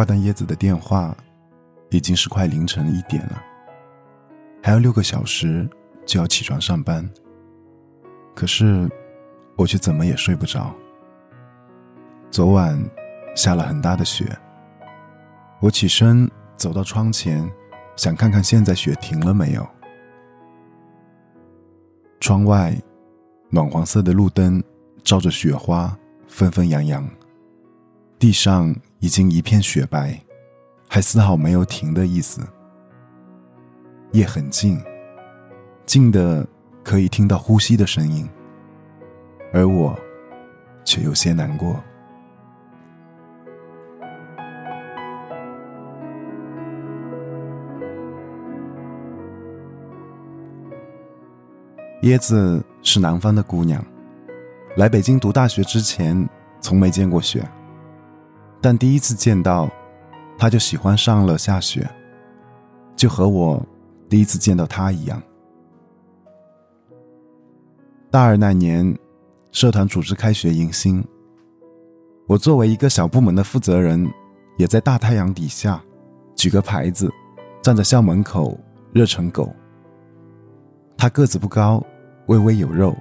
挂断椰子的电话，已经是快凌晨一点了。还有六个小时就要起床上班，可是我却怎么也睡不着。昨晚下了很大的雪，我起身走到窗前，想看看现在雪停了没有。窗外暖黄色的路灯照着雪花纷纷扬扬，地上已经一片雪白，还丝毫没有停的意思。夜很静，静的可以听到呼吸的声音，而我却有些难过。椰子是南方的姑娘，来北京读大学之前从没见过雪，但第一次见到，他就喜欢上了下雪，就和我。第一次见到他一样。大二那年，社团组织开学迎新。我作为一个小部门的负责人，也在大太阳底下，举个牌子，站在校门口热成狗。他个子不高，微微有肉，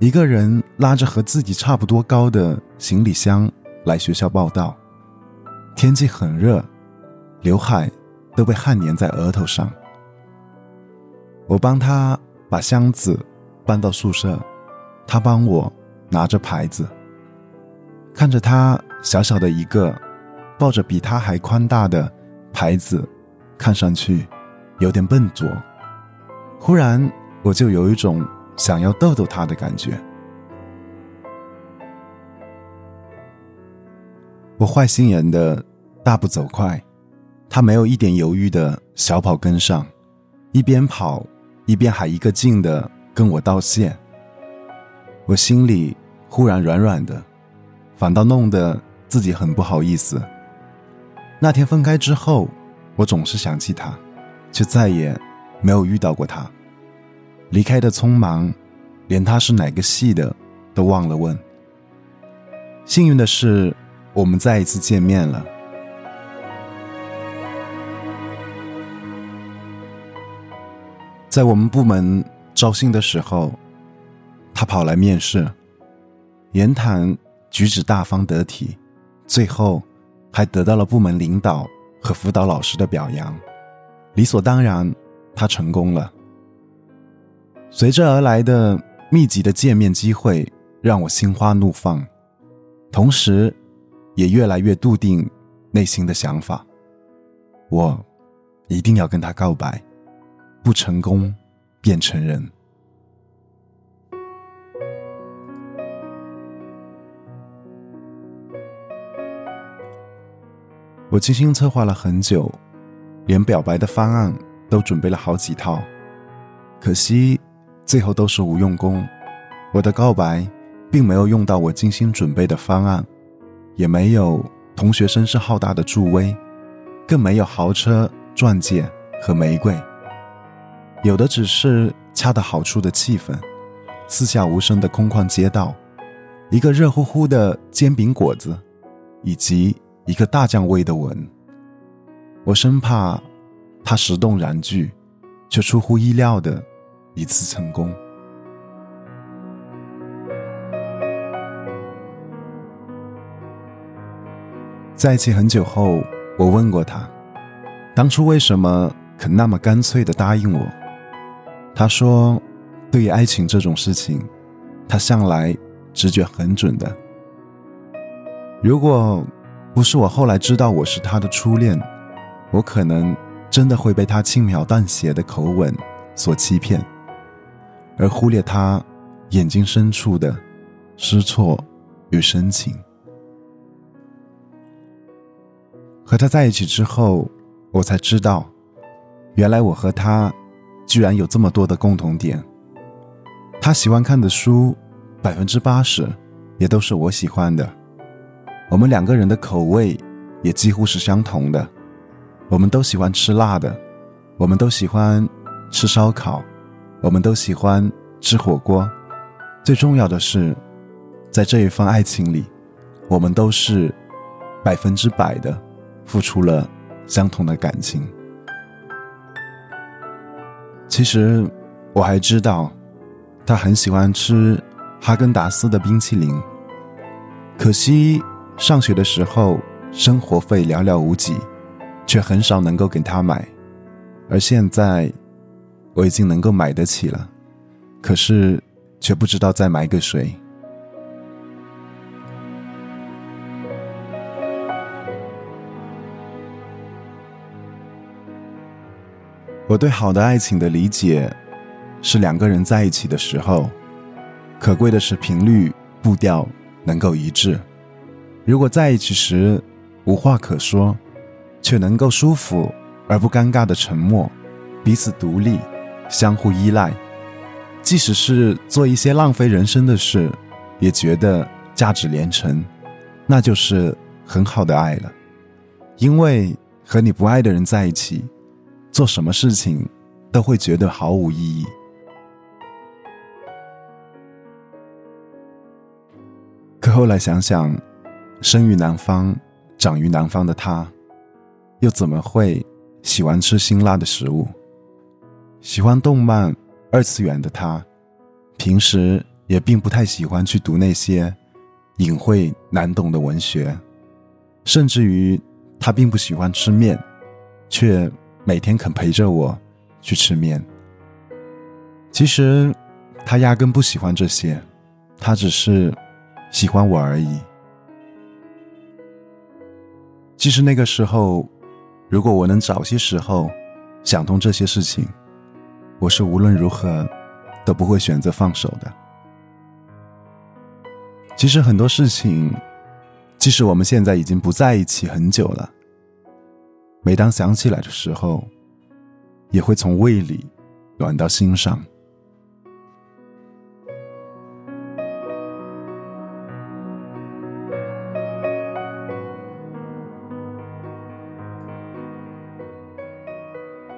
一个人拉着和自己差不多高的行李箱来学校报道。天气很热，刘海都被汗粘在额头上。我帮他把箱子搬到宿舍，他帮我拿着牌子。看着他小小的一个，抱着比他还宽大的牌子，看上去有点笨拙。忽然，我就有一种想要逗逗他的感觉。我坏心眼的大步走快，他没有一点犹豫的小跑跟上，一边跑。一边还一个劲的跟我道谢，我心里忽然软软的，反倒弄得自己很不好意思。那天分开之后，我总是想起他，却再也没有遇到过他。离开的匆忙，连他是哪个系的都忘了问。幸运的是，我们再一次见面了。在我们部门招新的时候，他跑来面试，言谈举止大方得体，最后还得到了部门领导和辅导老师的表扬，理所当然，他成功了。随之而来的密集的见面机会让我心花怒放，同时，也越来越笃定内心的想法：我一定要跟他告白。不成功，便成人。我精心策划了很久，连表白的方案都准备了好几套，可惜最后都是无用功。我的告白并没有用到我精心准备的方案，也没有同学声势浩大的助威，更没有豪车、钻戒和玫瑰。有的只是恰到好处的气氛，四下无声的空旷街道，一个热乎乎的煎饼果子，以及一个大酱味的吻。我生怕他石动燃具，却出乎意料的一次成功。在一起很久后，我问过他，当初为什么肯那么干脆的答应我？他说：“对于爱情这种事情，他向来直觉很准的。如果不是我后来知道我是他的初恋，我可能真的会被他轻描淡写的口吻所欺骗，而忽略他眼睛深处的失措与深情。和他在一起之后，我才知道，原来我和他。”居然有这么多的共同点。他喜欢看的书，百分之八十也都是我喜欢的。我们两个人的口味也几乎是相同的。我们都喜欢吃辣的，我们都喜欢吃烧烤，我们都喜欢吃火锅。最重要的是，在这一份爱情里，我们都是百分之百的付出了相同的感情。其实我还知道，他很喜欢吃哈根达斯的冰淇淋。可惜上学的时候生活费寥寥无几，却很少能够给他买。而现在我已经能够买得起了，可是却不知道再买给谁。我对好的爱情的理解，是两个人在一起的时候，可贵的是频率、步调能够一致。如果在一起时无话可说，却能够舒服而不尴尬的沉默，彼此独立，相互依赖，即使是做一些浪费人生的事，也觉得价值连城，那就是很好的爱了。因为和你不爱的人在一起。做什么事情都会觉得毫无意义。可后来想想，生于南方、长于南方的他，又怎么会喜欢吃辛辣的食物？喜欢动漫、二次元的他，平时也并不太喜欢去读那些隐晦难懂的文学，甚至于他并不喜欢吃面，却。每天肯陪着我去吃面。其实他压根不喜欢这些，他只是喜欢我而已。其实那个时候，如果我能早些时候想通这些事情，我是无论如何都不会选择放手的。其实很多事情，即使我们现在已经不在一起很久了。每当想起来的时候，也会从胃里暖到心上。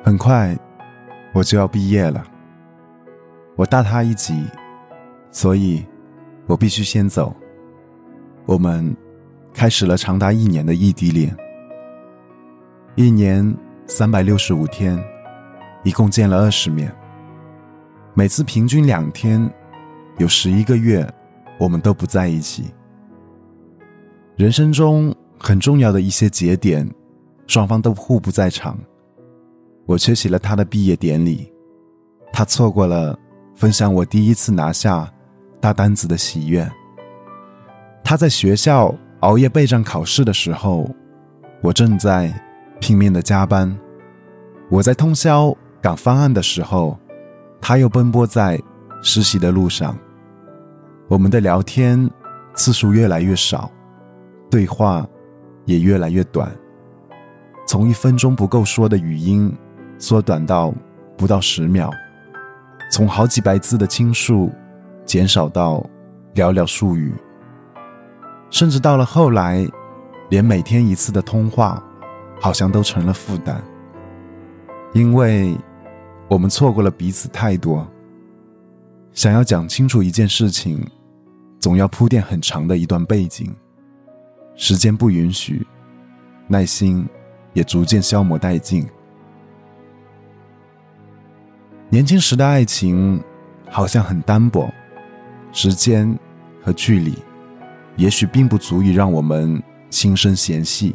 很快我就要毕业了，我大他一级，所以我必须先走。我们开始了长达一年的异地恋。一年三百六十五天，一共见了二十面。每次平均两天，有十一个月，我们都不在一起。人生中很重要的一些节点，双方都互不在场。我缺席了他的毕业典礼，他错过了分享我第一次拿下大单子的喜悦。他在学校熬夜备战考试的时候，我正在。拼命的加班，我在通宵赶方案的时候，他又奔波在实习的路上。我们的聊天次数越来越少，对话也越来越短，从一分钟不够说的语音缩短到不到十秒，从好几百字的倾诉减少到寥寥数语，甚至到了后来，连每天一次的通话。好像都成了负担，因为我们错过了彼此太多。想要讲清楚一件事情，总要铺垫很长的一段背景，时间不允许，耐心也逐渐消磨殆尽。年轻时的爱情好像很单薄，时间和距离，也许并不足以让我们心生嫌隙。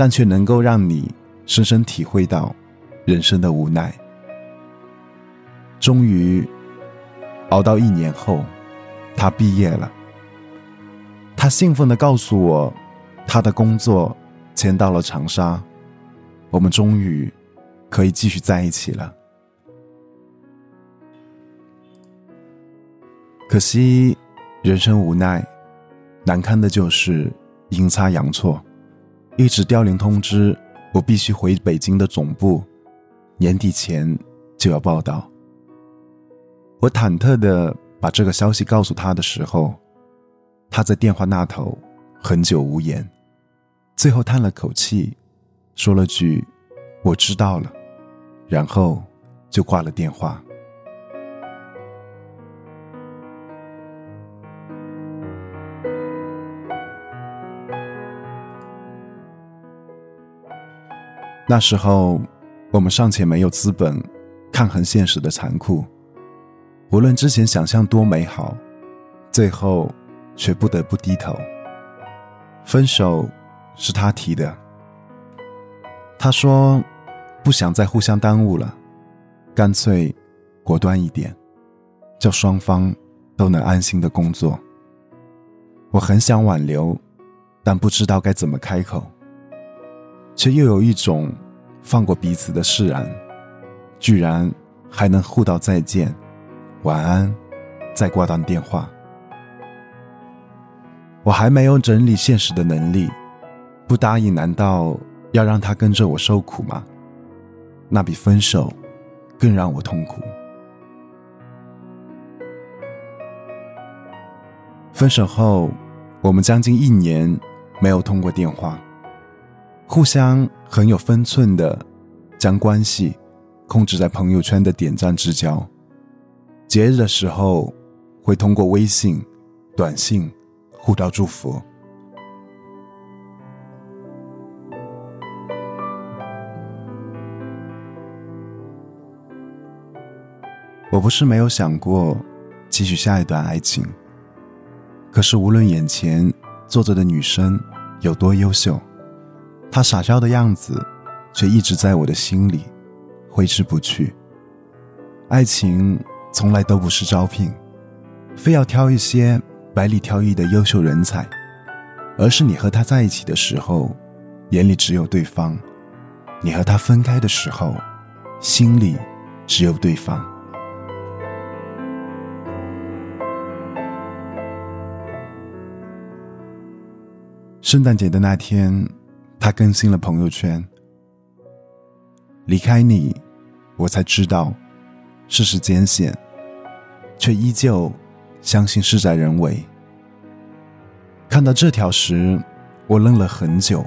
但却能够让你深深体会到人生的无奈。终于熬到一年后，他毕业了。他兴奋的告诉我，他的工作迁到了长沙，我们终于可以继续在一起了。可惜人生无奈，难堪的就是阴差阳错。一纸凋零通知，我必须回北京的总部，年底前就要报道。我忐忑的把这个消息告诉他的时候，他在电话那头很久无言，最后叹了口气，说了句“我知道了”，然后就挂了电话。那时候，我们尚且没有资本抗衡现实的残酷。无论之前想象多美好，最后却不得不低头。分手是他提的，他说不想再互相耽误了，干脆果断一点，叫双方都能安心的工作。我很想挽留，但不知道该怎么开口。却又有一种放过彼此的释然，居然还能互道再见、晚安，再挂断电话。我还没有整理现实的能力，不答应难道要让他跟着我受苦吗？那比分手更让我痛苦。分手后，我们将近一年没有通过电话。互相很有分寸的将关系控制在朋友圈的点赞之交，节日的时候会通过微信、短信互道祝福。我不是没有想过继续下一段爱情，可是无论眼前坐着的女生有多优秀。他傻笑的样子，却一直在我的心里挥之不去。爱情从来都不是招聘，非要挑一些百里挑一的优秀人才，而是你和他在一起的时候，眼里只有对方；你和他分开的时候，心里只有对方。圣诞节的那天。他更新了朋友圈。离开你，我才知道世事艰险，却依旧相信事在人为。看到这条时，我愣了很久。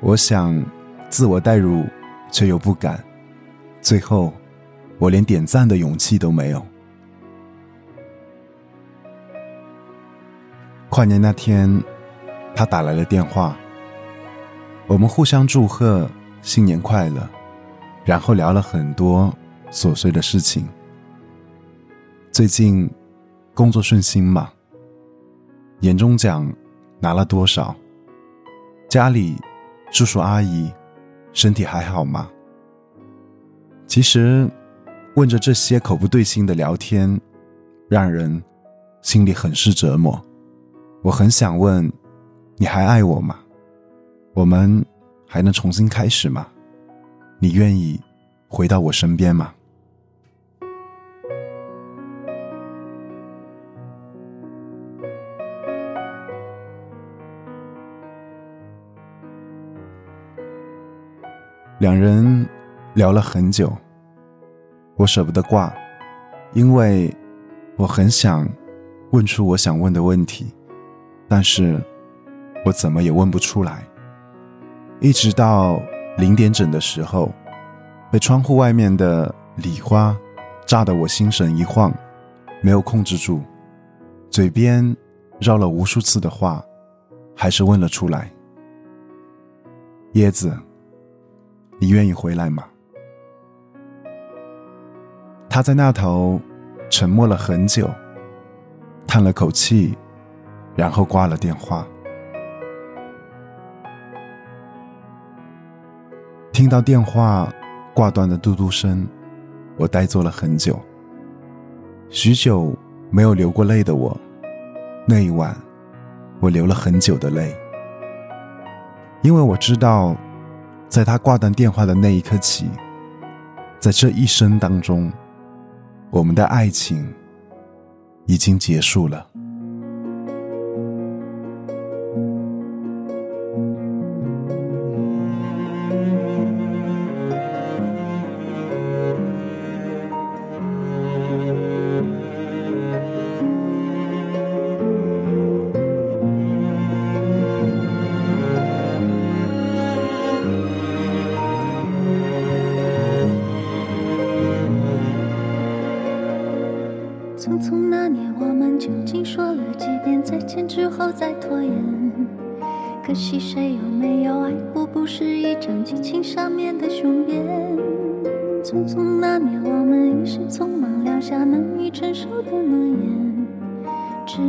我想自我代入，却又不敢。最后，我连点赞的勇气都没有。跨年那天，他打来了电话。我们互相祝贺新年快乐，然后聊了很多琐碎的事情。最近工作顺心吗？年终奖拿了多少？家里叔叔阿姨身体还好吗？其实问着这些口不对心的聊天，让人心里很是折磨。我很想问，你还爱我吗？我们还能重新开始吗？你愿意回到我身边吗？两人聊了很久，我舍不得挂，因为我很想问出我想问的问题，但是我怎么也问不出来。一直到零点整的时候，被窗户外面的礼花炸得我心神一晃，没有控制住，嘴边绕了无数次的话，还是问了出来：“椰子，你愿意回来吗？”他在那头沉默了很久，叹了口气，然后挂了电话。听到电话挂断的嘟嘟声，我呆坐了很久。许久没有流过泪的我，那一晚，我流了很久的泪，因为我知道，在他挂断电话的那一刻起，在这一生当中，我们的爱情已经结束了。之后再拖延？可惜谁又没有爱过？不是一张激情上面的雄辩。匆匆那年，我们一时匆忙，撂下难以承受的诺言，只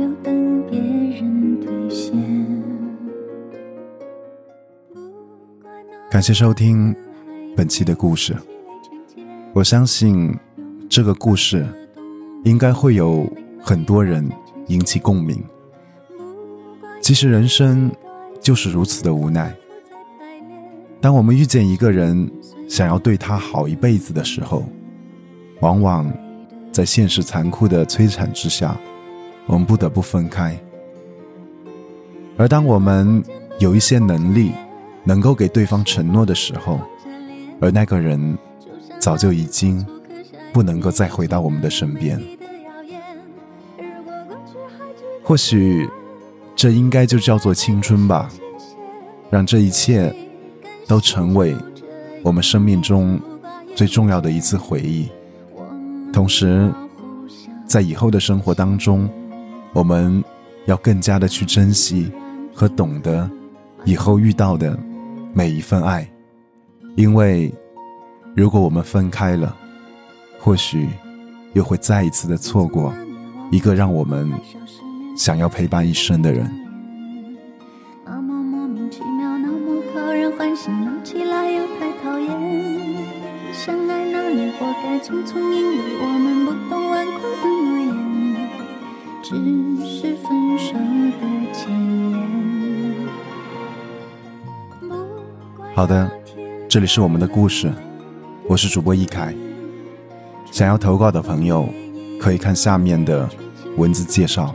有等别人兑现。感谢收听本期的故事。我相信这个故事应该会有很多人引起共鸣。其实人生就是如此的无奈。当我们遇见一个人，想要对他好一辈子的时候，往往在现实残酷的摧残之下，我们不得不分开。而当我们有一些能力，能够给对方承诺的时候，而那个人。早就已经不能够再回到我们的身边。或许，这应该就叫做青春吧，让这一切都成为我们生命中最重要的一次回忆。同时，在以后的生活当中，我们要更加的去珍惜和懂得以后遇到的每一份爱，因为。如果我们分开了，或许又会再一次的错过一个让我们想要陪伴一生的人。好的，这里是我们的故事，我是主播一凯，想要投稿的朋友可以看下面的文字介绍。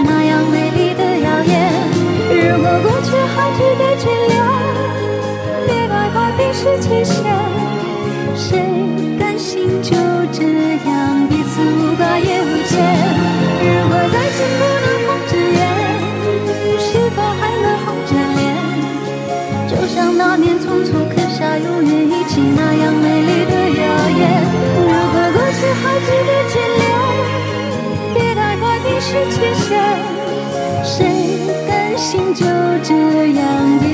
值得眷恋，别太快冰释前嫌。谁甘心就这样彼此无挂也无牵？如果再见不能红着眼，是否还能红着脸？就像那年匆促刻下永远一起那样美丽的谣言。如果过去还值得眷恋。是期限，谁甘心就这样。